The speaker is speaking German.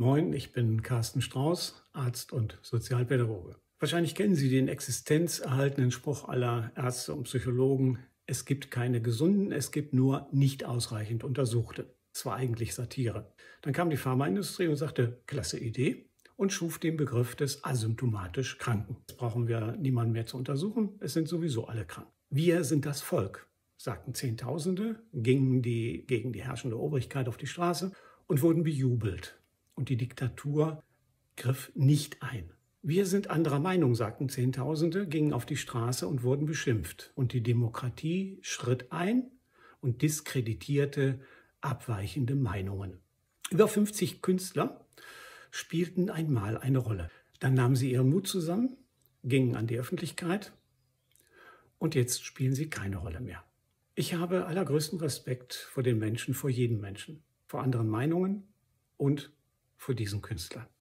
Moin, ich bin Carsten Strauß, Arzt und Sozialpädagoge. Wahrscheinlich kennen Sie den existenzerhaltenen Spruch aller Ärzte und Psychologen, es gibt keine gesunden, es gibt nur nicht ausreichend Untersuchte. Das war eigentlich Satire. Dann kam die Pharmaindustrie und sagte, klasse Idee, und schuf den Begriff des asymptomatisch Kranken. Jetzt brauchen wir niemanden mehr zu untersuchen, es sind sowieso alle krank. Wir sind das Volk, sagten Zehntausende, gingen die, gegen die herrschende Obrigkeit auf die Straße und wurden bejubelt und die Diktatur griff nicht ein. Wir sind anderer Meinung, sagten Zehntausende, gingen auf die Straße und wurden beschimpft. Und die Demokratie schritt ein und diskreditierte abweichende Meinungen. Über 50 Künstler spielten einmal eine Rolle. Dann nahmen sie ihren Mut zusammen, gingen an die Öffentlichkeit und jetzt spielen sie keine Rolle mehr. Ich habe allergrößten Respekt vor den Menschen, vor jedem Menschen, vor anderen Meinungen und vor diesen Künstlern.